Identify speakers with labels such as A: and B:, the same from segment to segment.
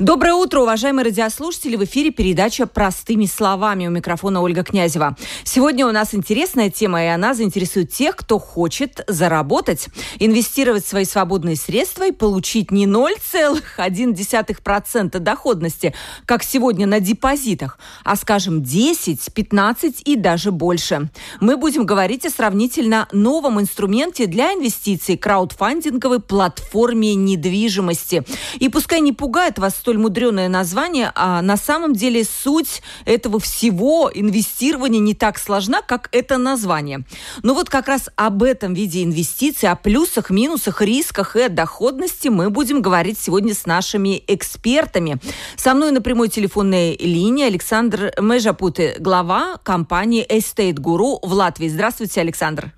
A: Доброе утро, уважаемые радиослушатели. В эфире передача «Простыми словами». У микрофона Ольга Князева. Сегодня у нас интересная тема, и она заинтересует тех, кто хочет заработать, инвестировать свои свободные средства и получить не 0,1% доходности, как сегодня на депозитах, а, скажем, 10, 15 и даже больше. Мы будем говорить о сравнительно новом инструменте для инвестиций – краудфандинговой платформе недвижимости. И пускай не пугает вас столь мудреное название, а на самом деле суть этого всего инвестирования не так сложна, как это название. Но вот как раз об этом виде инвестиций, о плюсах, минусах, рисках и доходности мы будем говорить сегодня с нашими экспертами. Со мной на прямой телефонной линии Александр Межапуты, глава компании Estate Guru в Латвии. Здравствуйте, Александр.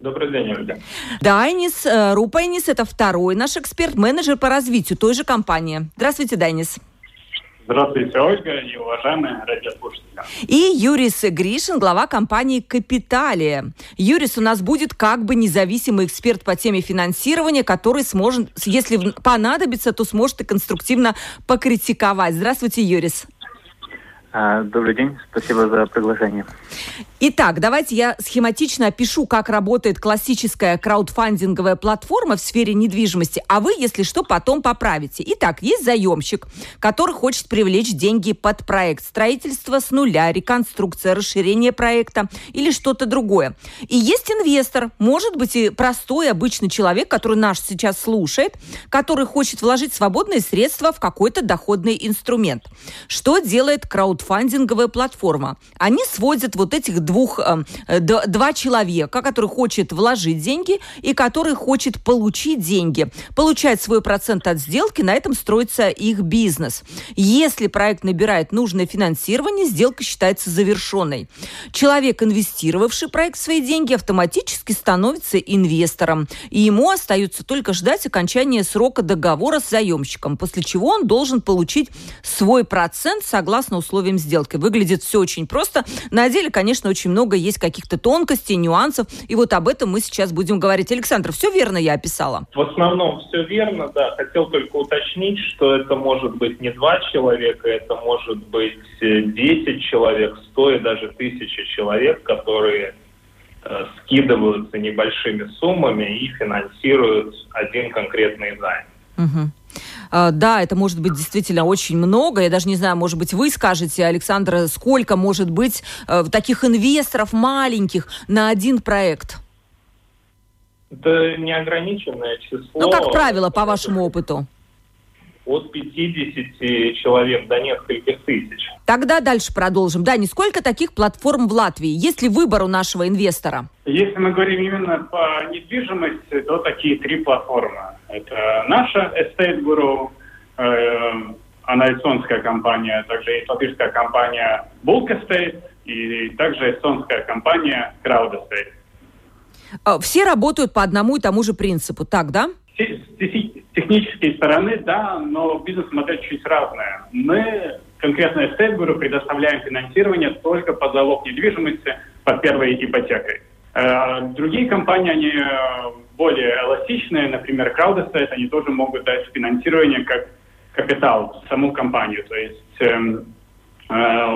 B: Добрый день, Ольга.
A: Дайнис э, Рупайнис – это второй наш эксперт, менеджер по развитию той же компании. Здравствуйте, Дайнис.
B: Здравствуйте, Ольга и уважаемые радиослушатели.
A: И Юрис Гришин, глава компании «Капиталия». Юрис у нас будет как бы независимый эксперт по теме финансирования, который сможет, если понадобится, то сможет и конструктивно покритиковать. Здравствуйте, Юрис.
C: А, добрый день, спасибо за приглашение.
A: Итак, давайте я схематично опишу, как работает классическая краудфандинговая платформа в сфере недвижимости, а вы, если что, потом поправите. Итак, есть заемщик, который хочет привлечь деньги под проект. Строительство с нуля, реконструкция, расширение проекта или что-то другое. И есть инвестор, может быть и простой обычный человек, который наш сейчас слушает, который хочет вложить свободные средства в какой-то доходный инструмент. Что делает краудфандинговая платформа? Они сводят вот этих двух, э, два человека, который хочет вложить деньги и который хочет получить деньги, получать свой процент от сделки, на этом строится их бизнес. Если проект набирает нужное финансирование, сделка считается завершенной. Человек, инвестировавший в проект свои деньги, автоматически становится инвестором, и ему остается только ждать окончания срока договора с заемщиком, после чего он должен получить свой процент согласно условиям сделки. Выглядит все очень просто. На деле, конечно, очень очень много есть каких-то тонкостей, нюансов. И вот об этом мы сейчас будем говорить. Александр, все верно я описала?
B: В основном все верно, да. Хотел только уточнить, что это может быть не два человека, это может быть 10 э, человек, 100 и даже тысячи человек, которые э, скидываются небольшими суммами и финансируют один конкретный займ.
A: Угу. А, да, это может быть действительно очень много. Я даже не знаю, может быть, вы скажете, Александр, сколько может быть э, таких инвесторов маленьких на один проект?
B: Это неограниченное число.
A: Ну, как правило, по вашему опыту?
B: От 50 человек до нескольких тысяч.
A: Тогда дальше продолжим. Да, сколько таких платформ в Латвии? Есть ли выбор у нашего инвестора?
B: Если мы говорим именно по недвижимости, то такие три платформы. Это наша Estate Guru, э, анализационская компания, также есть латышская компания Bulk Estate и также эстонская компания Crowd Estate.
A: А, все работают по одному и тому же принципу, так, да?
B: С технической стороны, да, но бизнес-модель чуть разная. Мы, конкретно Estate Guru, предоставляем финансирование только под залог недвижимости под первой ипотекой. Э, другие компании, они э, более эластичные, например, CrowdState, они тоже могут дать финансирование как капитал в саму компанию. То есть эм, э,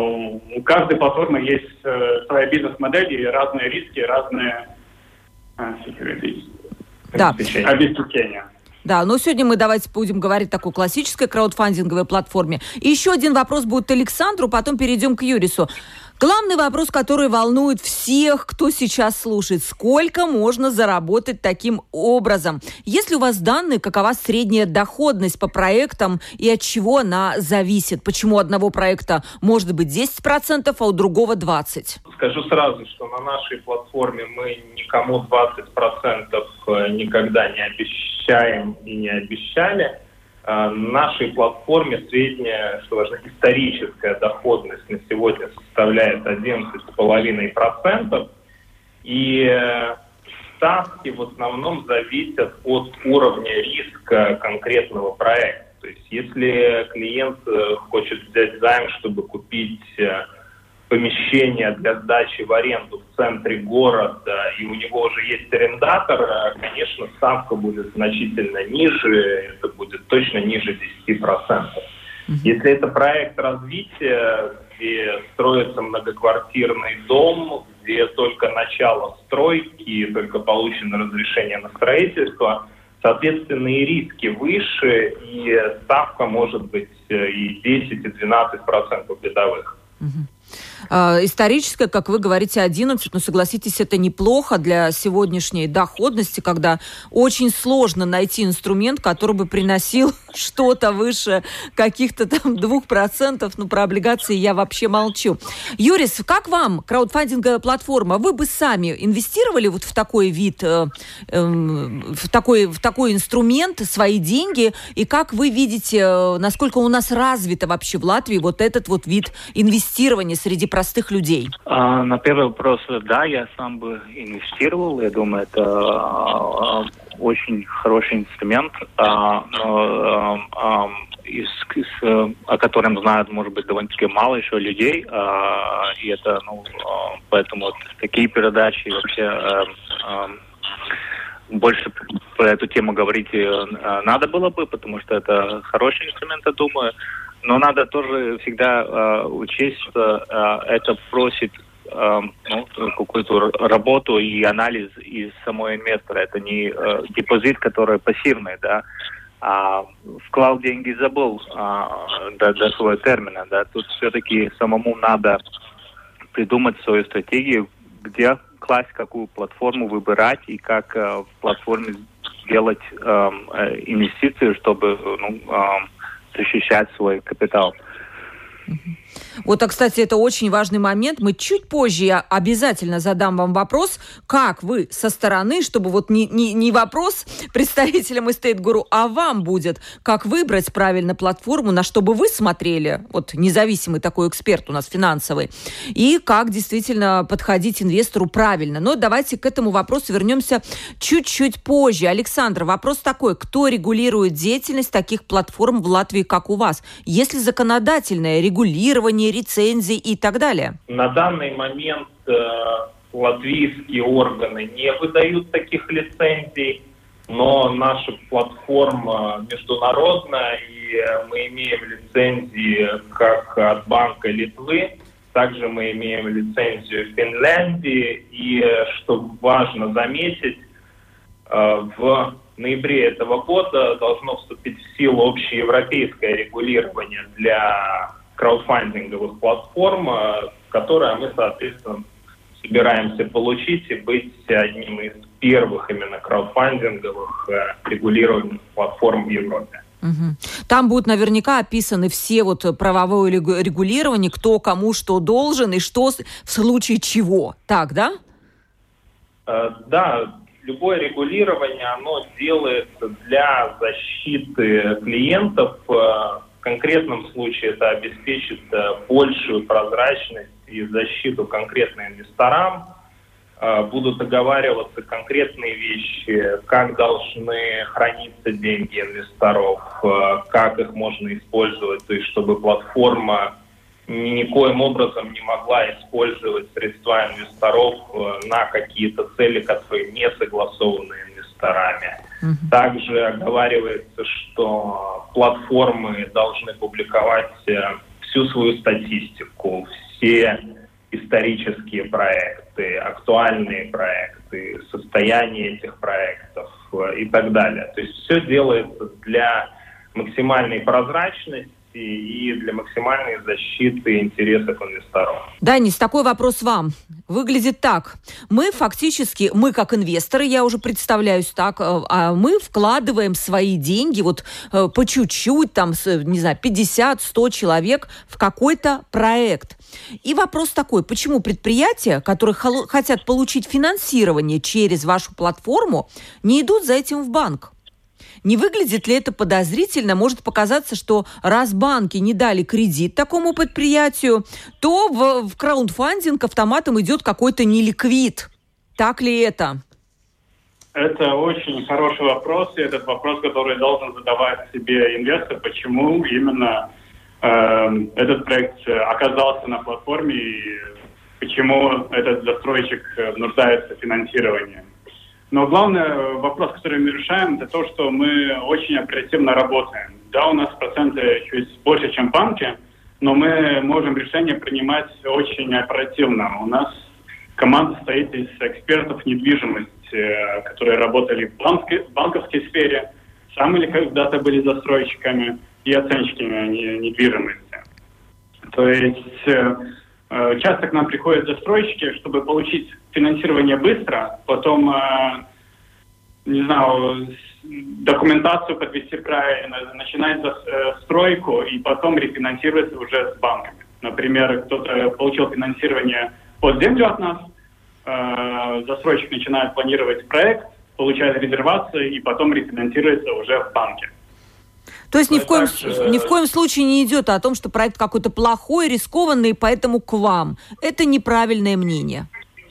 B: у каждой платформы есть своя бизнес-модель и разные риски, разные
A: да.
B: обеспечения.
A: Да, но сегодня мы давайте будем говорить о такой классической краудфандинговой платформе. И еще один вопрос будет Александру, потом перейдем к Юрису. Главный вопрос, который волнует всех, кто сейчас слушает. Сколько можно заработать таким образом? Если у вас данные, какова средняя доходность по проектам и от чего она зависит? Почему одного проекта может быть 10%, а у другого 20%?
B: Скажу сразу, что на нашей платформе мы никому 20% никогда не обещаем и не обещали. А, нашей платформе средняя, что важно, историческая доходность на сегодня составляет 11,5%. И э, ставки в основном зависят от уровня риска конкретного проекта.
D: То есть если клиент э, хочет взять займ, чтобы купить э, помещение для сдачи в аренду в центре города, и у него уже есть арендатор, конечно, ставка будет значительно ниже, это будет точно ниже 10%. Если это проект развития, где строится многоквартирный дом, где только начало стройки, только получено разрешение на строительство, соответственно, и риски выше, и ставка может быть э, и 10, и 12 процентов годовых.
A: А, историческая, как вы говорите, 11, но согласитесь, это неплохо для сегодняшней доходности, когда очень сложно найти инструмент, который бы приносил что-то выше каких-то там 2%. Ну, про облигации я вообще молчу. Юрис, как вам краудфандинговая платформа? Вы бы сами инвестировали вот в такой вид, э, э, в, такой, в такой инструмент, свои деньги? И как вы видите, э, насколько у нас развито вообще в Латвии вот этот вот вид инвестирования среди простых людей?
C: А, на первый вопрос, да, я сам бы инвестировал. Я думаю, это а, очень хороший инструмент, а, а, а, из, из, о котором знают, может быть, довольно-таки мало еще людей. А, и это, ну, а, поэтому вот такие передачи вообще а, а, больше про эту тему говорить надо было бы, потому что это хороший инструмент, я думаю. Но надо тоже всегда э, учесть, что э, это просит э, ну, какую-то работу и анализ из самого инвестора. Это не э, депозит, который пассивный, да, а вклал деньги забыл а, до, до своего термина. Да. Тут все-таки самому надо придумать свою стратегию, где класть, какую платформу выбирать и как э, в платформе сделать эм, э, инвестиции, чтобы ну, э, защищать свой капитал.
A: Вот, а, кстати, это очень важный момент. Мы чуть позже я обязательно задам вам вопрос, как вы со стороны, чтобы вот не, не, не вопрос представителям Estate Guru, а вам будет, как выбрать правильно платформу, на что бы вы смотрели, вот независимый такой эксперт у нас финансовый, и как действительно подходить инвестору правильно. Но давайте к этому вопросу вернемся чуть-чуть позже. Александр, вопрос такой, кто регулирует деятельность таких платформ в Латвии, как у вас? Есть ли законодательное регулирование издания рецензий и так далее?
D: На данный момент э, латвийские органы не выдают таких лицензий, но наша платформа международная, и мы имеем лицензии как от Банка Литвы, также мы имеем лицензию в Финляндии, и, что важно заметить, э, в ноябре этого года должно вступить в силу общеевропейское регулирование для краудфандинговых платформ, э, которые мы, соответственно, собираемся получить и быть одним из первых именно краудфандинговых э, регулируемых платформ в Европе.
A: Там будут наверняка описаны все вот правовое регулирование, кто кому что должен и что в случае чего. Так, да?
D: Э, да, любое регулирование, оно делается для защиты клиентов конкретном случае это обеспечит э, большую прозрачность и защиту конкретно инвесторам. Э, будут оговариваться конкретные вещи, как должны храниться деньги инвесторов, э, как их можно использовать, то есть чтобы платформа никоим образом не могла использовать средства инвесторов на какие-то цели, которые не согласованы инвесторами. Также оговаривается, что платформы должны публиковать э, всю свою статистику, все исторические проекты, актуальные проекты, состояние этих проектов э, и так далее. То есть все делается для максимальной прозрачности и для максимальной защиты интересов инвесторов.
A: Данис, такой вопрос вам. Выглядит так. Мы фактически, мы как инвесторы, я уже представляюсь так, э, а мы вкладываем свои деньги вот э, по чуть-чуть, там, не знаю, 50-100 человек в какой-то проект. И вопрос такой, почему предприятия, которые хотят получить финансирование через вашу платформу, не идут за этим в банк? Не выглядит ли это подозрительно? Может показаться, что раз банки не дали кредит такому предприятию, то в, в краундфандинг автоматом идет какой-то неликвид. Так ли это?
B: Это очень хороший вопрос, и этот вопрос, который должен задавать себе инвестор, почему именно э, этот проект оказался на платформе и почему этот застройщик нуждается в финансировании. Но главный вопрос, который мы решаем, это то, что мы очень оперативно работаем. Да, у нас проценты чуть больше, чем банки, но мы можем решения принимать очень оперативно. У нас команда стоит из экспертов недвижимости, э, которые работали в, банке, банковской сфере, сами или когда-то были застройщиками и оценщиками недвижимости. То есть э, э, часто к нам приходят застройщики, чтобы получить финансирование быстро, потом, не знаю, документацию подвести правильно, начинать стройку и потом рефинансироваться уже с банками. Например, кто-то получил финансирование под землю от нас, э, застройщик начинает планировать проект, получает резервацию и потом рефинансируется уже в банке.
A: То есть ни в, коем, так, ни в коем случае не идет о том, что проект какой-то плохой, рискованный, поэтому к вам. Это неправильное мнение.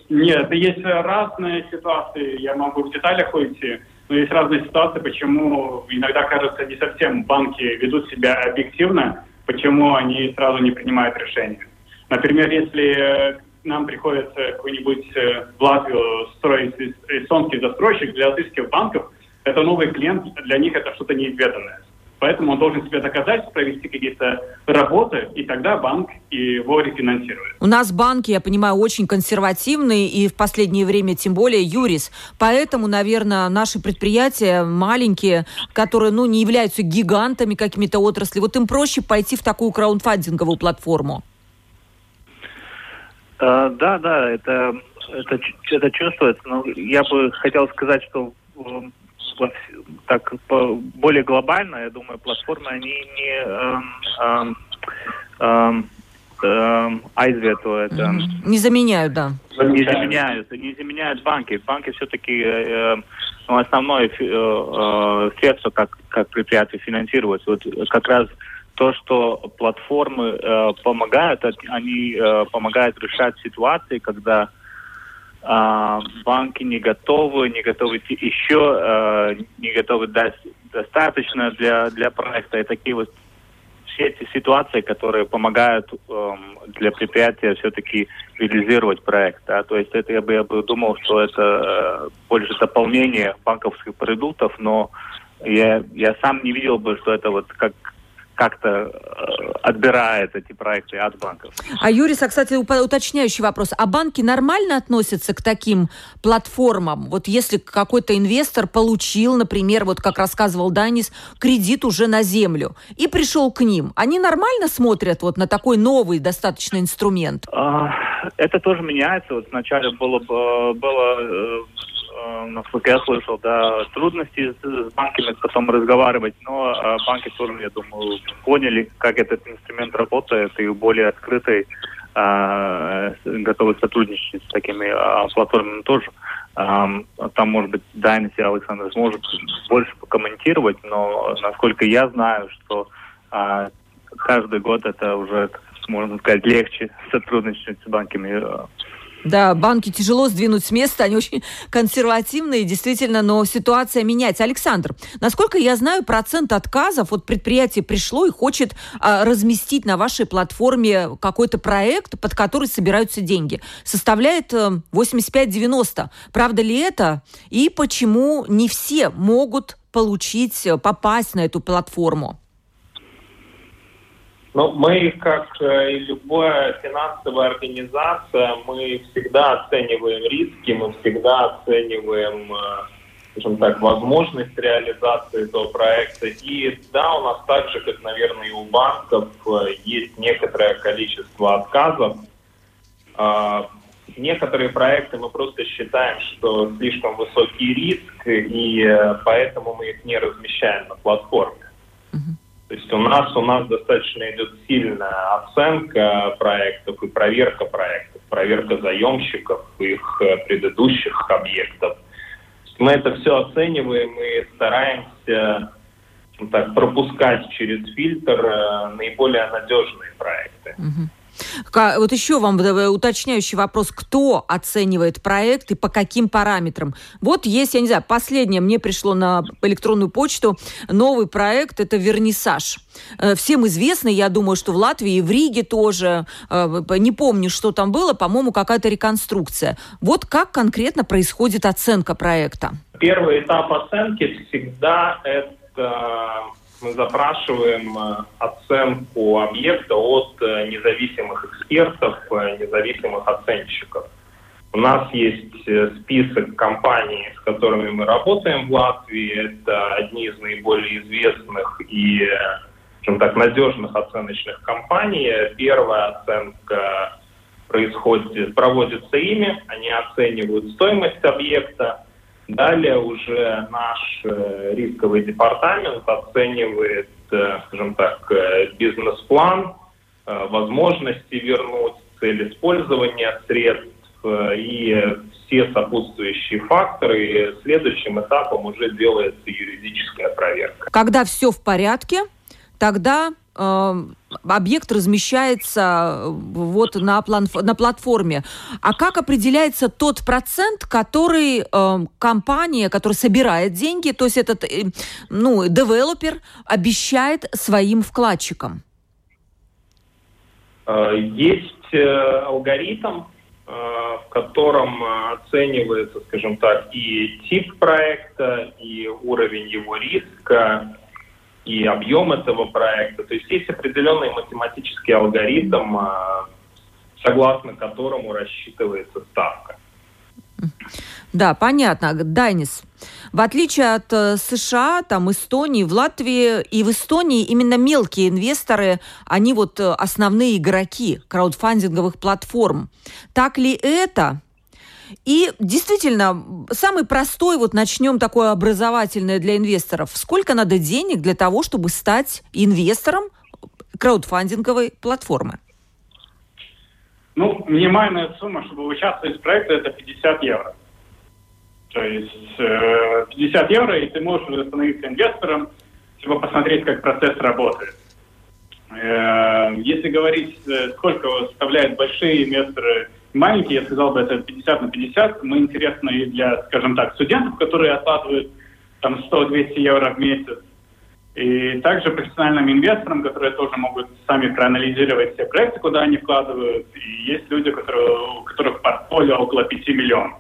B: Нет, есть разные ситуации. Я могу в деталях уйти, но есть разные ситуации, почему иногда кажется не совсем банки ведут себя объективно, почему они сразу не принимают решения. Например, если нам приходится какой-нибудь э, в Латвию строить эстонский застройщик для латышских банков, это новый клиент, для них это что-то неизведанное. Поэтому он должен себе доказать, провести какие-то работы, и тогда банк его рефинансирует.
A: У нас банки, я понимаю, очень консервативные, и в последнее время тем более юрис. Поэтому, наверное, наши предприятия маленькие, которые ну, не являются гигантами какими-то отрасли, вот им проще пойти в такую краундфандинговую платформу.
C: Э, да, да, это, это, это чувствуется. Но я бы хотел сказать, что так более глобально, я думаю, платформы, они не эм, эм, эм, эм, айзвету это...
A: Не заменяют, да.
C: Не заменяют, не заменяют банки. Банки все-таки э, ну, основное э, э, средство, как, как предприятие финансируется. Вот как раз то, что платформы э, помогают, они э, помогают решать ситуации, когда банки не готовы, не готовы еще, э, не готовы дать достаточно для, для проекта. И такие вот все эти ситуации, которые помогают э, для предприятия все-таки реализировать проект. Да? То есть это я бы, я бы думал, что это э, больше дополнение банковских продуктов, но я, я сам не видел бы, что это вот как как-то э, отбирает эти проекты от банков.
A: А Юрис, а, кстати, уточняющий вопрос. А банки нормально относятся к таким платформам? Вот если какой-то инвестор получил, например, вот как рассказывал Данис, кредит уже на землю и пришел к ним, они нормально смотрят вот на такой новый достаточно инструмент?
C: А, это тоже меняется. Вот вначале было, было э, Э, насколько я слышал, да, трудности с, банками потом разговаривать, но э, банки тоже, я думаю, поняли, как этот инструмент работает и более открытый, э, готовы сотрудничать с такими платформами тоже. там, может быть, Дайнис и Александр сможет больше покомментировать, но насколько я знаю, что каждый год это уже, можно сказать, легче сотрудничать с банками
A: да, банки тяжело сдвинуть с места, они очень консервативные, действительно, но ситуация меняется. Александр, насколько я знаю, процент отказов, вот предприятие пришло и хочет а, разместить на вашей платформе какой-то проект, под который собираются деньги, составляет 85-90. Э, Правда ли это? И почему не все могут получить, э, попасть на эту платформу?
D: Ну, мы, как э, и любая финансовая организация, мы всегда оцениваем риски, мы всегда оцениваем, э, скажем так, возможность реализации этого проекта. И да, у нас так же, как, наверное, и у банков, э, есть некоторое количество отказов. А, некоторые проекты мы просто считаем, что слишком высокий риск, и поэтому мы их не размещаем на платформе. То есть у нас, у нас достаточно идет сильная оценка проектов и проверка проектов, проверка заемщиков, их э, предыдущих объектов. Мы это все оцениваем и стараемся так, пропускать через фильтр э, наиболее надежные проекты.
A: Угу. Вот еще вам уточняющий вопрос. Кто оценивает проект и по каким параметрам? Вот есть, я не знаю, последнее мне пришло на электронную почту новый проект, это «Вернисаж». Э, всем известный, я думаю, что в Латвии в Риге тоже, э, не помню, что там было, по-моему, какая-то реконструкция. Вот как конкретно происходит оценка проекта?
D: Первый этап оценки всегда это мы запрашиваем э, оценку объекта от э, независимых экспертов, э, независимых оценщиков. У нас есть список компаний, с которыми мы работаем в Латвии. Это одни из наиболее известных и, скажем так, надежных оценочных компаний. Первая оценка происходит, проводится ими, они оценивают стоимость объекта, Далее уже наш э, рисковый департамент оценивает, э, скажем так, э, бизнес-план, возможности вернуть, цель использования средств и все сопутствующие факторы. И следующим этапом уже делается юридическая проверка.
A: Когда все в порядке, тогда объект размещается э, вот на, план, на платформе. А как определяется тот процент, который э, компания, которая собирает деньги, то есть этот э, ну, девелопер обещает своим вкладчикам?
D: Э, есть э, алгоритм, в котором оценивается, скажем так, и тип проекта, и уровень его риска, и объем этого проекта. То есть есть определенный математический алгоритм, а, согласно которому рассчитывается ставка.
A: Да, понятно. Дайнис, в отличие от э, США, там, Эстонии, в Латвии и в Эстонии именно мелкие инвесторы, они вот э, основные игроки краудфандинговых платформ. Так ли это? И действительно, самый простой, вот начнем такое образовательное для инвесторов. Сколько надо денег для того, чтобы стать инвестором краудфандинговой платформы?
B: Ну, минимальная сумма, чтобы участвовать в проекте, это 50 евро. То есть э, 50 евро, и ты можешь уже становиться инвестором, чтобы посмотреть, как процесс работает. Э, если говорить, э, сколько составляют большие инвесторы – маленький, я сказал бы, это 50 на 50. Мы интересны и для, скажем так, студентов, которые откладывают там 100-200 евро в месяц. И также профессиональным инвесторам, которые тоже могут сами проанализировать все проекты, куда они вкладывают. И есть люди, которые, у которых портфолио около 5 миллионов.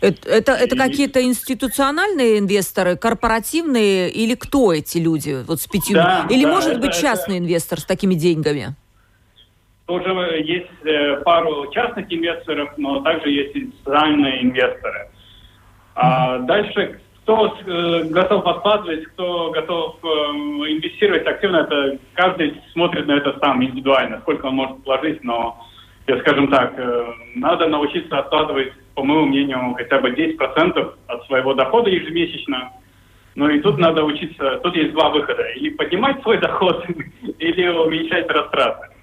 A: Это, это, это какие-то институциональные инвесторы, корпоративные или кто эти люди вот с пятью? Да, или да, может это, быть частный это... инвестор с такими деньгами?
B: Тоже есть э, пару частных инвесторов, но также есть институциональные инвесторы. А дальше, кто э, готов откладывать, кто готов э, инвестировать активно, это каждый смотрит на это сам индивидуально, сколько он может вложить, но, я скажем так, надо научиться откладывать, по моему мнению, хотя бы 10% от своего дохода ежемесячно. Ну и тут надо учиться, тут есть два выхода. Или поднимать свой доход, или уменьшать растраты.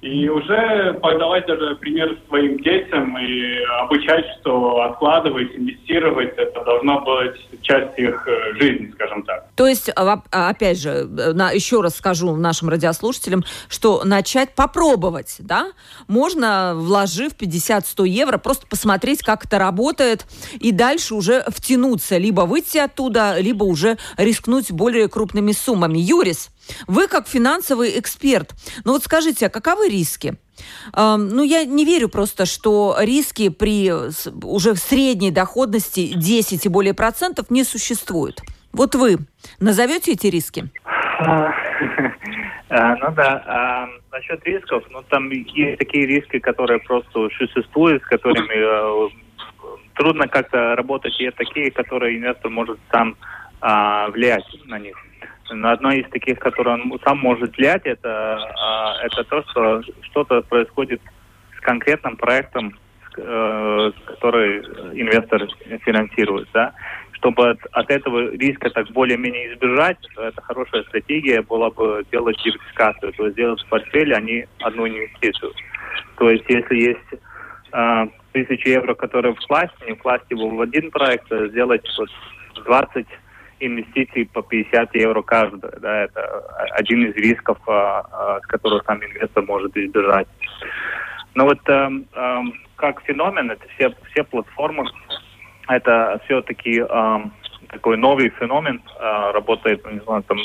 B: И уже подавать даже пример своим детям и обучать, что откладывать, инвестировать, это должно быть часть их э, жизни, скажем так.
A: То есть, а, а, опять же, на, еще раз скажу нашим радиослушателям, что начать попробовать, да, можно, вложив 50-100 евро, просто посмотреть, как это работает, и дальше уже втянуться, либо выйти оттуда, либо уже рискнуть более крупными суммами. Юрис, вы как финансовый эксперт, ну вот скажите, а каковы риски? Ну, я не верю просто, что риски при уже средней доходности 10 и более процентов не существуют. Вот вы назовете эти риски?
C: А, ну да, а, насчет рисков, ну там есть такие риски, которые просто существуют, с которыми э, трудно как-то работать, и такие, которые инвестор может сам а, влиять на них. Но одно из таких, которое он сам может влиять, это, а, это то, что что-то происходит с конкретным проектом, э, который инвестор финансирует. Да? Чтобы от, от этого риска так более-менее избежать, это хорошая стратегия была бы делать диверсификацию, то есть сделать в портфеле, а не одну инвестицию. То есть если есть э, тысячи евро, которые в классе, не вкласть его в один проект, а сделать вот 20 инвестиций по 50 евро каждая. Да, это один из рисков, с которого сам инвестор может избежать. Но вот э, э, как феномен, это все, все платформы, это все-таки э, такой новый феномен, э, работает, не знаю, там,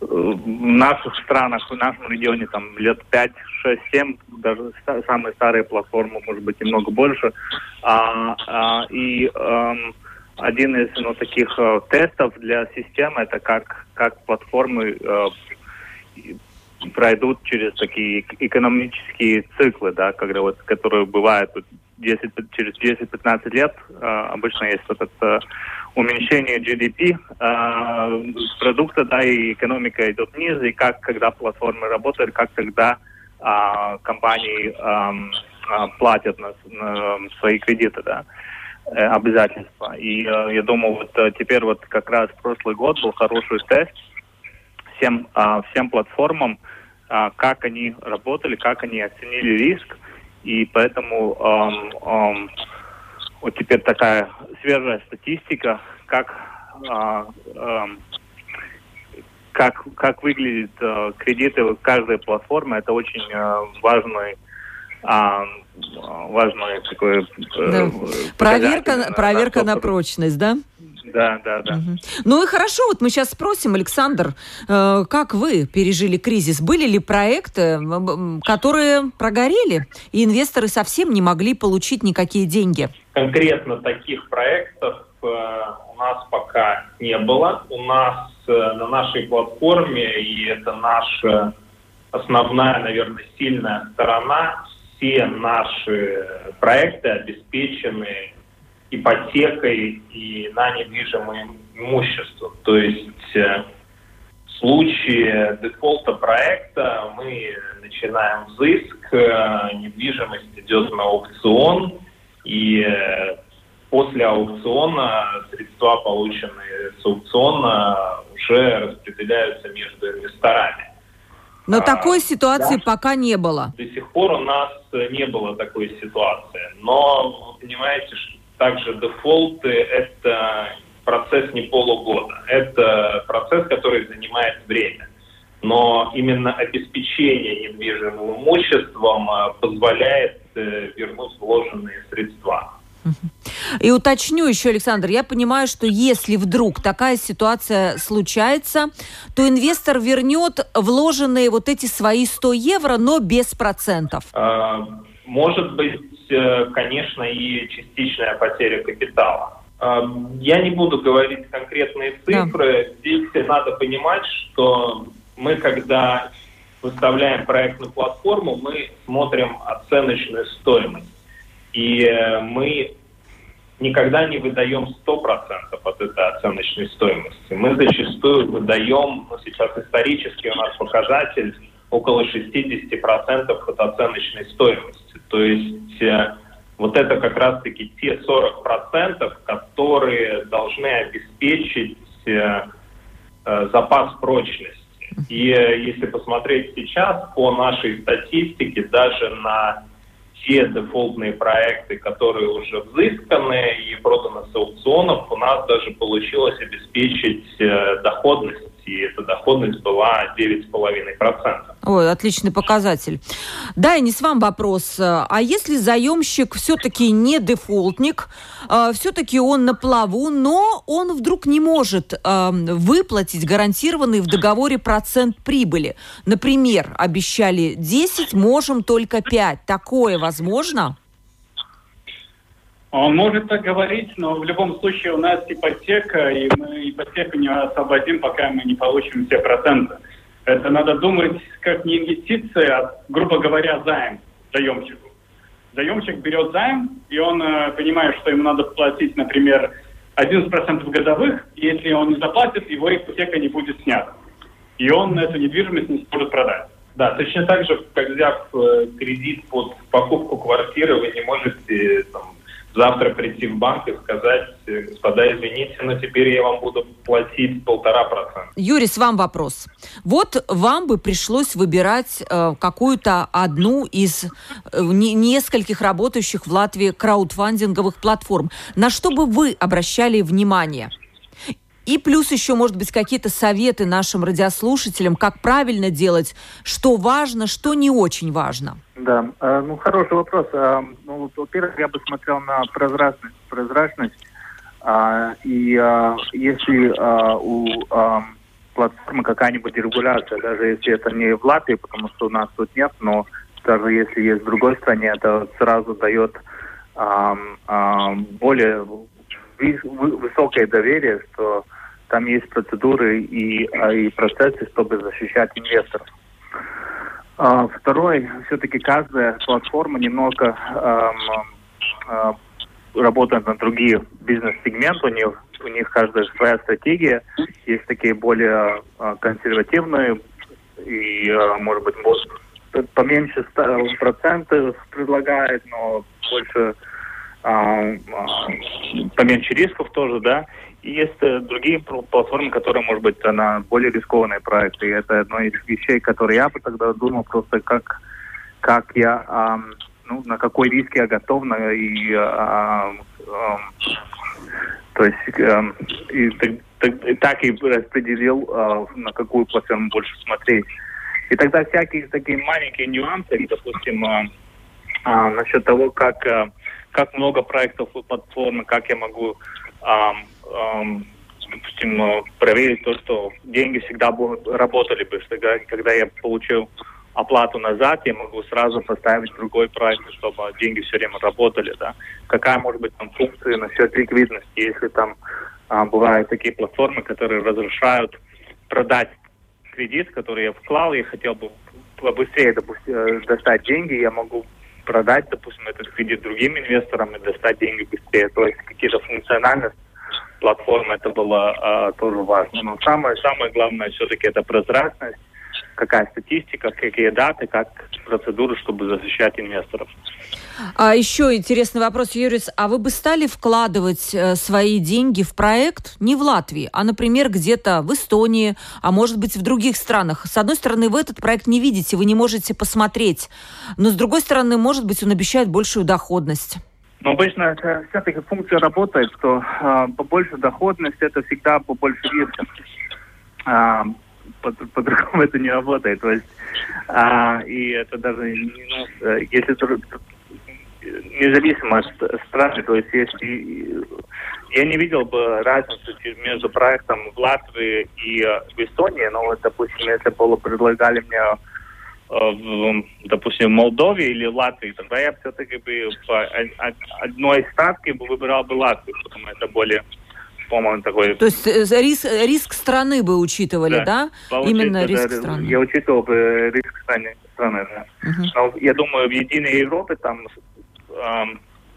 C: в наших странах, в нашем регионе там лет 5, 6, 7, даже самые старые платформы, может быть, немного больше. А, а, и а, один из ну, таких а, тестов для системы это как, как платформы а, пройдут через такие экономические циклы, да, когда вот, которые бывают 10, через 10-15 лет. А, обычно есть этот а, уменьшение GDP э, продукта, да, и экономика идет вниз, и как, когда платформы работают, как тогда э, компании э, э, платят на, на свои кредиты, да, э, обязательства. И э, я думаю, вот э, теперь вот как раз прошлый год был хороший тест всем, э, всем платформам, э, как они работали, как они оценили риск, и поэтому э, э, вот теперь такая свежая статистика, как а, а, как как выглядят а, кредиты каждой платформы, это очень а, важный а, важный такой
A: э, да. проверка проверка на прочность, да?
C: Да, да, да. Угу.
A: Ну и хорошо, вот мы сейчас спросим, Александр, э, как вы пережили кризис? Были ли проекты, которые прогорели, и инвесторы совсем не могли получить никакие деньги?
D: Конкретно таких проектов э, у нас пока не было. У нас э, на нашей платформе, и это наша основная, наверное, сильная сторона, все наши проекты обеспечены ипотекой и на недвижимое имущество. То есть э, в случае дефолта проекта мы начинаем взыск, э, недвижимость идет на аукцион, и э, после аукциона средства, полученные с аукциона, уже распределяются между инвесторами.
A: Но а, такой ситуации да, пока не было.
D: До сих пор у нас не было такой ситуации. Но вы понимаете, что также дефолты – это процесс не полугода. Это процесс, который занимает время. Но именно обеспечение недвижимым имуществом э, позволяет э, вернуть вложенные средства.
A: И уточню еще, Александр, я понимаю, что если вдруг такая ситуация случается, то инвестор вернет вложенные вот эти свои 100 евро, но без процентов. А,
D: может быть, Э, конечно, и частичная потеря капитала. Я не буду говорить конкретные цифры. Да. Здесь надо понимать, что мы, когда выставляем проектную платформу, мы смотрим оценочную стоимость. И э, мы никогда не выдаем 100% от этой оценочной стоимости. Мы зачастую выдаем, ну, сейчас исторически у нас показатель около 60% от оценочной стоимости. То есть э, вот это как раз-таки те 40%, которые должны обеспечить э, э, запас прочности. И если посмотреть сейчас по нашей статистике, даже на те дефолтные проекты, которые уже взысканы и проданы с аукционов, у нас даже получилось обеспечить доходность и эта доходность была 9,5%.
A: Ой, отличный показатель. Да, и не с вам вопрос. А если заемщик все-таки не дефолтник, э, все-таки он на плаву, но он вдруг не может э, выплатить гарантированный в договоре процент прибыли? Например, обещали 10, можем только 5. Такое возможно?
B: Он может так говорить, но в любом случае у нас ипотека, и мы ипотеку не освободим, пока мы не получим все проценты. Это надо думать как не инвестиция, а, грубо говоря, займ заемщику. Заемщик берет займ, и он э, понимает, что ему надо платить, например, 11% годовых, и если он не заплатит, его ипотека не будет снята. И он эту недвижимость не сможет продать. Да, точно так же, как взяв э, кредит под покупку квартиры, вы не можете там, завтра прийти в банк и сказать, господа, извините, но теперь я вам буду платить полтора процента.
A: Юрий, с вам вопрос. Вот вам бы пришлось выбирать э, какую-то одну из э, не, нескольких работающих в Латвии краудфандинговых платформ. На что бы вы обращали внимание? И плюс еще, может быть, какие-то советы нашим радиослушателям, как правильно делать, что важно, что не очень важно.
C: Да, э, ну хороший вопрос. Э, ну, во-первых, я бы смотрел на прозрачность. прозрачность. А, и а, если у платформы какая-нибудь регуляция, даже если это не в Латвии, потому что у нас тут нет, но даже если есть в другой стране, это сразу дает более высокое доверие, что там есть процедуры и, и процессы, чтобы защищать инвесторов. А, второй, все-таки каждая платформа немного эм, э, работает на другие бизнес-сегменты, у них, у них каждая своя стратегия, есть такие более э, консервативные и, э, может быть, поменьше процентов предлагает, но больше а, а, поменьше рисков тоже, да. Есть э, другие платформы, которые, может быть, на более рискованные проекты. И это одно из вещей, которые я бы тогда думал просто, как, как я, а, ну, на какой риск я готов, на, и, а, а, то есть, а, и, так, так и распределил, а, на какую платформу больше смотреть. И тогда всякие такие маленькие нюансы, допустим, а, а, насчет того, как, а, как много проектов у платформы, как я могу а, допустим, проверить то, что деньги всегда будут, работали бы. Когда, когда я получил оплату назад, я могу сразу поставить другой проект, чтобы деньги все время работали. Да? Какая может быть там функция насчет ликвидности, если там а, бывают такие платформы, которые разрешают продать кредит, который я вклал, и хотел бы побыстрее допустим, э, достать деньги, я могу продать, допустим, этот кредит другим инвесторам и достать деньги быстрее. То есть какие-то функциональности платформы, это было а, тоже важно. Но самое, самое главное все-таки это прозрачность, какая статистика, какие даты, как процедуры, чтобы защищать инвесторов.
A: А еще интересный вопрос, Юрис. А вы бы стали вкладывать э, свои деньги в проект не в Латвии, а, например, где-то в Эстонии, а может быть в других странах? С одной стороны, вы этот проект не видите, вы не можете посмотреть. Но с другой стороны, может быть, он обещает большую доходность.
C: Но обычно все-таки функция работает, что э, побольше доходность это всегда побольше риска. Э, по-другому это не работает. То есть, а, и это даже ну, если независимо от страны, то есть если я не видел бы разницы между проектом в Латвии и э, в Эстонии, но вот, допустим, если бы предлагали мне э, в, допустим, в Молдове или в Латвии, тогда я все-таки бы по одной ставке бы выбирал бы Латвию, потому что это более по-моему, такой...
A: То есть э, риск, риск страны бы учитывали, да?
C: да? Именно риск страны. Я учитывал бы риск страны, страны да. Угу. Но я думаю, в единой Европе там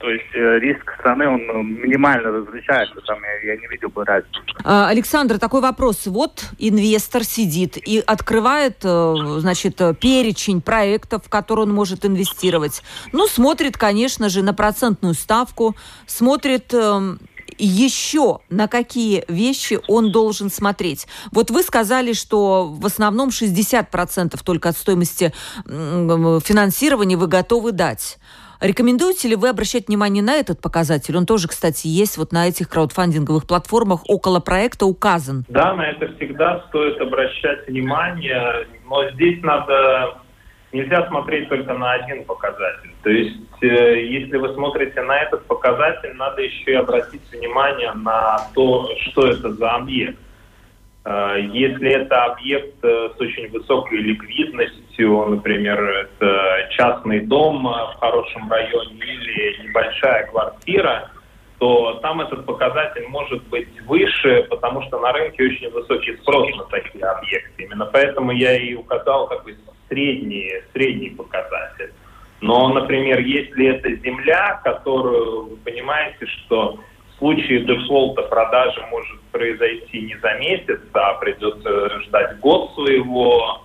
C: то есть э, риск страны, он ну, минимально различается, там я, я не видел бы разницы.
A: А, Александр, такой вопрос. Вот инвестор сидит и открывает, э, значит, перечень проектов, в которые он может инвестировать. Ну, смотрит, конечно же, на процентную ставку, смотрит эм, еще на какие вещи он должен смотреть? Вот вы сказали, что в основном 60% только от стоимости финансирования вы готовы дать. Рекомендуете ли вы обращать внимание на этот показатель? Он тоже, кстати, есть вот на этих краудфандинговых платформах около проекта указан.
D: Да, на это всегда стоит обращать внимание, но здесь надо нельзя смотреть только на один показатель. То есть, э, если вы смотрите на этот показатель, надо еще и обратить внимание на то, что это за объект. Э, если это объект э, с очень высокой ликвидностью, например, это частный дом в хорошем районе или небольшая квартира, то там этот показатель может быть выше, потому что на рынке очень высокий спрос на такие объекты. Именно поэтому я и указал такой средний, средний показатель. Но, например, если это земля, которую вы понимаете, что случае дефолта продажа может произойти не за месяц, а придется ждать год своего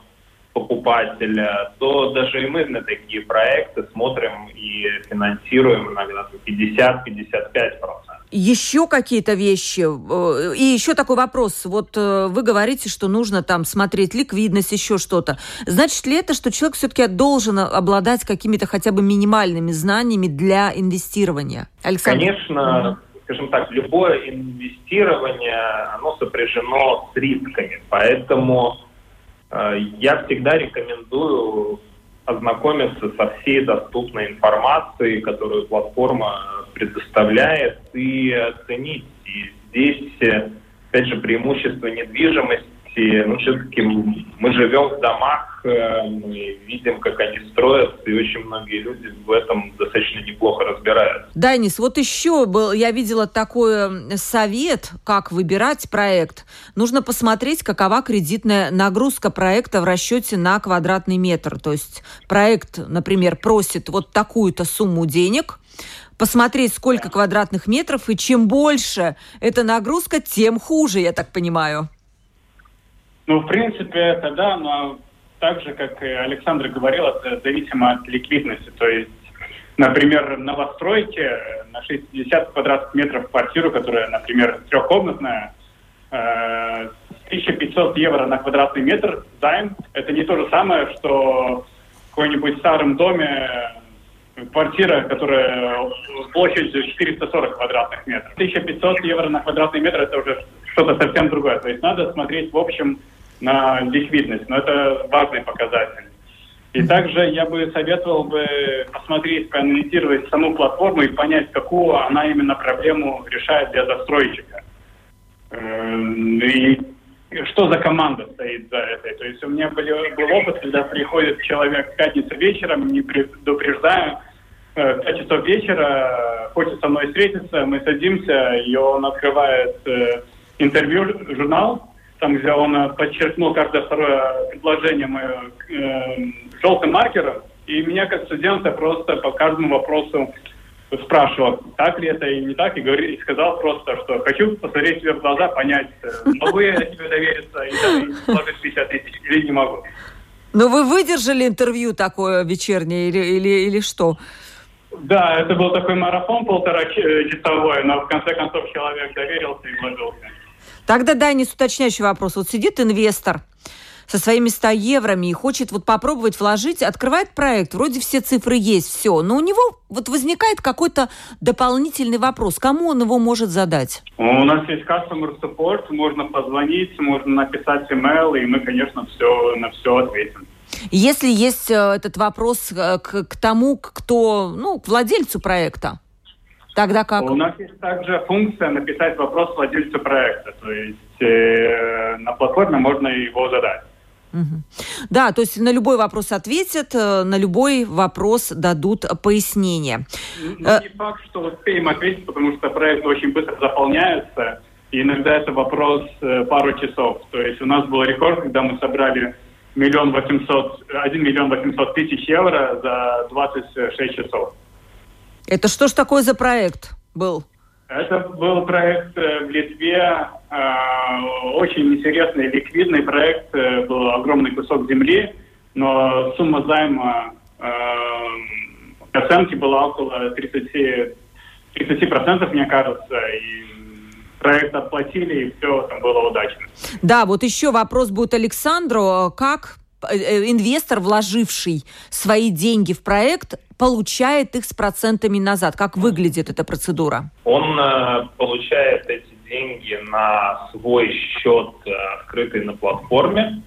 D: покупателя, то даже и мы на такие проекты смотрим и финансируем иногда 50-55%.
A: Еще какие-то вещи. Э, и еще такой вопрос. Вот э, вы говорите, что нужно там смотреть ликвидность, еще что-то. Значит ли это, что человек все-таки должен обладать какими-то хотя бы минимальными знаниями для инвестирования?
D: Александр? Конечно, скажем так, любое инвестирование, оно сопряжено с рисками. Поэтому э, я всегда рекомендую ознакомиться со всей доступной информацией, которую платформа предоставляет, и оценить. И здесь, э, опять же, преимущество недвижимости и ну, все-таки мы живем в домах, э, мы видим, как они строятся, и очень многие люди в этом достаточно неплохо разбираются.
A: Данис, вот еще был, я видела такой совет, как выбирать проект. Нужно посмотреть, какова кредитная нагрузка проекта в расчете на квадратный метр. То есть проект, например, просит вот такую-то сумму денег, посмотреть, сколько квадратных метров, и чем больше эта нагрузка, тем хуже, я так понимаю.
B: Ну, в принципе, это да, но так же, как и Александр говорил, это зависимо от ликвидности. То есть, например, новостройки на 60 квадратных метров квартиру, которая, например, трехкомнатная, 1500 э, евро на квадратный метр займ, это не то же самое, что в какой-нибудь старом доме квартира, которая площадью 440 квадратных метров. 1500 евро на квадратный метр это уже что-то совсем другое. То есть надо смотреть в общем на ликвидность, но это важный показатель. И также я бы советовал бы посмотреть, проанализировать саму платформу и понять, какую она именно проблему решает для застройщика. Эм, и что за команда стоит за этой. То есть у меня был, был опыт, когда приходит человек в пятницу вечером, не предупреждаю, в 5 часов вечера, хочет со мной встретиться, мы садимся, и он открывает э, интервью, журнал, там, где он э, подчеркнул каждое второе предложение мое э, желтым маркером, и меня как студента просто по каждому вопросу спрашивал, так ли это и не так, и, говорил, и сказал просто, что хочу посмотреть тебе в глаза, понять, э, могу я тебе довериться и, вложить 50 тысяч или не могу.
A: Но вы выдержали интервью такое вечернее или, или, или что?
B: Да, это был такой марафон полтора часовой, но в конце концов человек доверился и вложился.
A: Тогда, Данис, уточняющий вопрос. Вот сидит инвестор со своими 100 еврами и хочет вот попробовать вложить, открывает проект, вроде все цифры есть, все, но у него вот возникает какой-то дополнительный вопрос. Кому он его может задать?
B: У нас есть customer support, можно позвонить, можно написать email, и мы, конечно, все, на все ответим.
A: Если есть э, этот вопрос э, к, к тому, кто, ну, к владельцу проекта, Тогда как?
B: У нас есть также функция написать вопрос владельцу проекта. То есть э, на платформе можно его задать.
A: Угу. Да, то есть на любой вопрос ответят, э, на любой вопрос дадут пояснение.
B: Ну, э... не факт, что успеем ответить, потому что проект очень быстро заполняется, и иногда это вопрос э, пару часов. То есть у нас был рекорд, когда мы собрали миллион восемьсот, один миллион восемьсот тысяч евро за 26 часов.
A: Это что ж такое за проект был?
B: Это был проект э, в Литве, э, очень интересный, ликвидный проект, э, был огромный кусок земли, но сумма займа оценки была около 30, 30% мне кажется, и проект отплатили, и все там было удачно.
A: Да, вот еще вопрос будет Александру. Как инвестор, вложивший свои деньги в проект, получает их с процентами назад? Как выглядит эта процедура?
D: Он э, получает эти деньги на свой счет, э, открытый на платформе.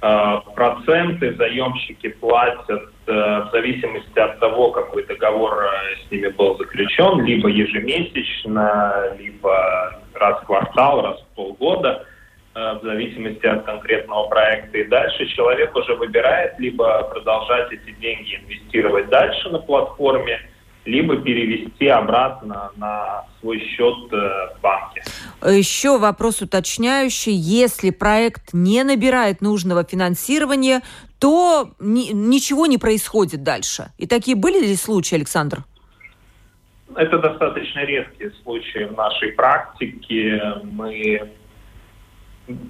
D: Э, проценты заемщики платят э, в зависимости от того, какой договор э, с ними был заключен, либо ежемесячно, либо раз в квартал, раз в полгода. Э, в зависимости от конкретного проекта. И дальше человек уже выбирает либо продолжать эти деньги инвестировать дальше на платформе, либо перевести обратно на свой счет э, в банке.
A: Еще вопрос уточняющий. Если проект не набирает нужного финансирования, то ни, ничего не происходит дальше. И такие были ли случаи, Александр?
D: Это достаточно редкие случаи в нашей практике. Мы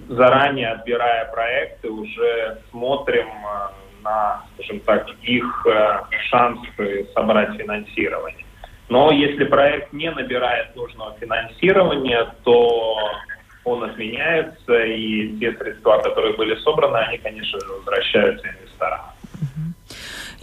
D: заранее отбирая проекты, уже смотрим э, на, скажем так, их э, шансы собрать финансирование. Но если проект не набирает нужного финансирования, то он отменяется, и те средства, которые были собраны, они, конечно же, возвращаются инвесторам.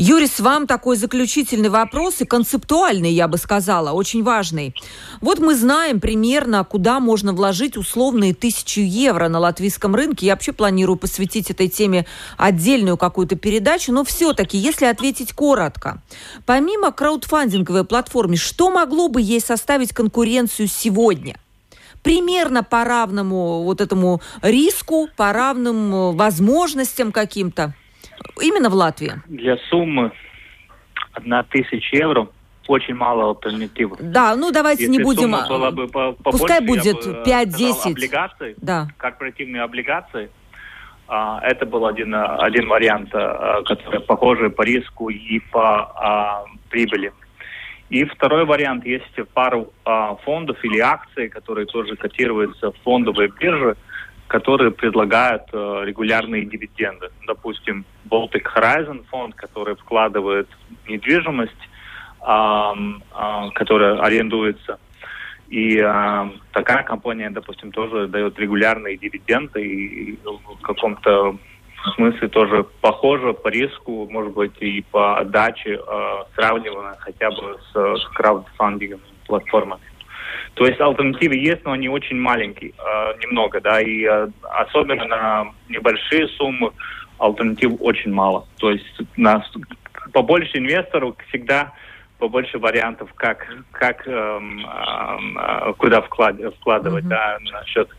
A: Юрис, вам такой заключительный вопрос и концептуальный, я бы сказала, очень важный. Вот мы знаем примерно, куда можно вложить условные тысячу евро на латвийском рынке. Я вообще планирую посвятить этой теме отдельную какую-то передачу, но все-таки, если ответить коротко, помимо краудфандинговой платформы, что могло бы ей составить конкуренцию сегодня? примерно по равному вот этому риску, по равным э, возможностям каким-то. Именно в Латвии.
C: Для суммы одна тысяча евро очень мало альтернатив.
A: Да, ну давайте
C: Если
A: не будем...
C: Была бы по,
A: Пускай будет 5-10.
C: Облигации,
A: да.
C: корпоративные облигации. А, это был один, один вариант, а, который похожий по риску и по а, прибыли. И второй вариант, есть пару а, фондов или акций, которые тоже котируются в фондовой бирже, которые предлагают э, регулярные дивиденды. Допустим, Baltic Horizon фонд, который вкладывает недвижимость, э, э, которая арендуется. И э, такая компания, допустим, тоже дает регулярные дивиденды и в каком-то смысле тоже похоже по риску, может быть, и по отдаче, э, сравнивая хотя бы с, с краудфандингом платформами. То есть альтернативы есть, но они очень маленькие, э, немного, да, и э, особенно на небольшие суммы альтернатив очень мало. То есть на побольше инвесторов всегда побольше вариантов, как, как эм, э, куда вклад, вкладывать, mm-hmm. да, насчет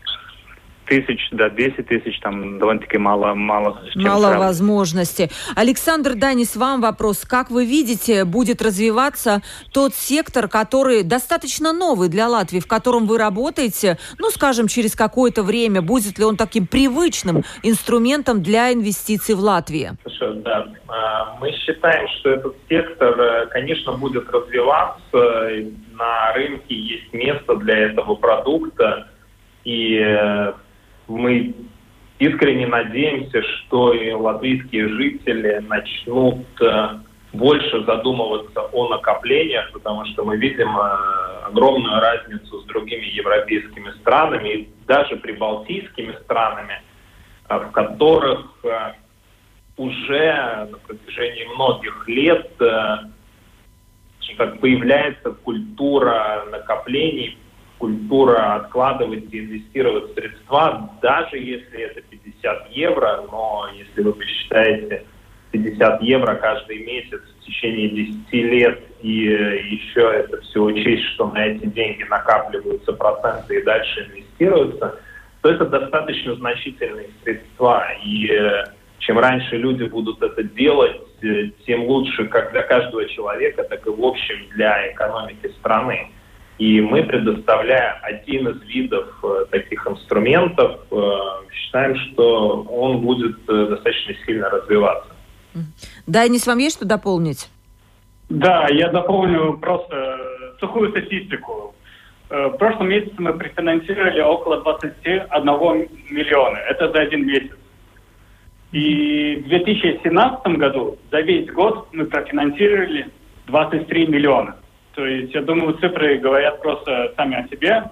C: тысяч до 10 тысяч, там довольно-таки мало, мало.
A: Мало сравнивать. возможностей. Александр Данис, вам вопрос. Как вы видите, будет развиваться тот сектор, который достаточно новый для Латвии, в котором вы работаете, ну, скажем, через какое-то время? Будет ли он таким привычным инструментом для инвестиций в Латвии?
D: Хорошо, да. А, мы считаем, что этот сектор, э, конечно, будет развиваться. На рынке есть место для этого продукта. И э, мы искренне надеемся, что и латвийские жители начнут э, больше задумываться о накоплениях, потому что мы видим э, огромную разницу с другими европейскими странами, и даже прибалтийскими странами, э, в которых уже на протяжении многих лет как появляется культура накоплений культура откладывать и инвестировать средства, даже если это 50 евро, но если вы посчитаете 50 евро каждый месяц в течение 10 лет, и э, еще это все учесть, что на эти деньги накапливаются проценты и дальше инвестируются, то это достаточно значительные средства. И э, чем раньше люди будут это делать, э, тем лучше как для каждого человека, так и в общем для экономики страны. И мы, предоставляя один из видов э, таких инструментов, э, считаем, что он будет э, достаточно сильно развиваться.
A: Да, Денис, вам есть что дополнить?
B: Да, я дополню просто сухую статистику. В прошлом месяце мы профинансировали около 21 миллиона. Это за один месяц. И в 2017 году за весь год мы профинансировали 23 миллиона. То есть, я думаю, цифры говорят просто сами о себе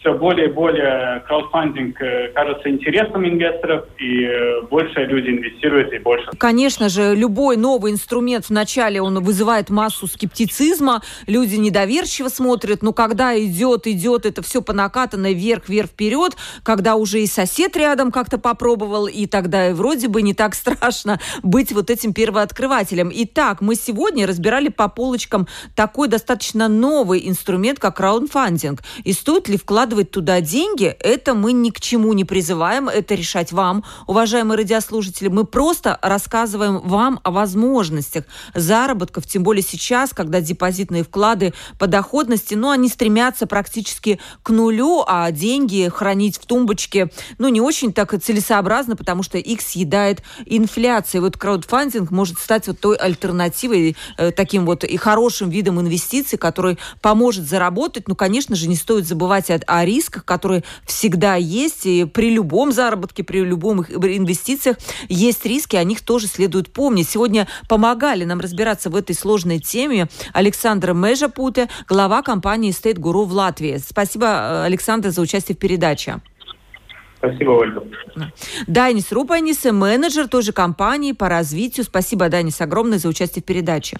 B: все более и более краудфандинг э, кажется интересным инвесторов, и э, больше люди инвестируют, и больше...
A: Конечно же, любой новый инструмент вначале он вызывает массу скептицизма, люди недоверчиво смотрят, но когда идет, идет это все по накатанной вверх, вверх, вперед, когда уже и сосед рядом как-то попробовал, и тогда и вроде бы не так страшно быть вот этим первооткрывателем. Итак, мы сегодня разбирали по полочкам такой достаточно новый инструмент, как краудфандинг. И стоит ли вклад вкладывать туда деньги, это мы ни к чему не призываем, это решать вам, уважаемые радиослушатели. Мы просто рассказываем вам о возможностях заработков, тем более сейчас, когда депозитные вклады по доходности, ну, они стремятся практически к нулю, а деньги хранить в тумбочке, ну, не очень так целесообразно, потому что их съедает инфляция. Вот краудфандинг может стать вот той альтернативой, э, таким вот и хорошим видом инвестиций, который поможет заработать. Ну, конечно же, не стоит забывать о, рисках, которые всегда есть, и при любом заработке, при любых инвестициях есть риски, о них тоже следует помнить. Сегодня помогали нам разбираться в этой сложной теме Александр Межапуте, глава компании State Guru в Латвии. Спасибо, э, Александр, за участие в передаче.
D: Спасибо, Ольга.
A: Дайнис Рупанис, менеджер той же компании по развитию. Спасибо, Дайнис, огромное за участие в передаче.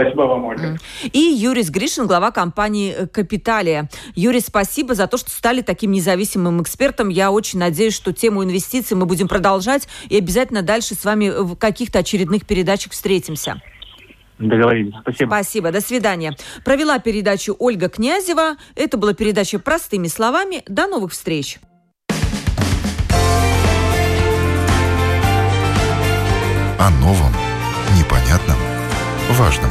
B: Спасибо вам, Ольга.
A: И Юрис Гришин, глава компании э, «Капиталия». Юрий, спасибо за то, что стали таким независимым экспертом. Я очень надеюсь, что тему инвестиций мы будем продолжать и обязательно дальше с вами в каких-то очередных передачах встретимся.
D: Договорились. Спасибо.
A: Спасибо. До свидания. Провела передачу Ольга Князева. Это была передача «Простыми словами». До новых встреч.
E: О новом, непонятном, важном.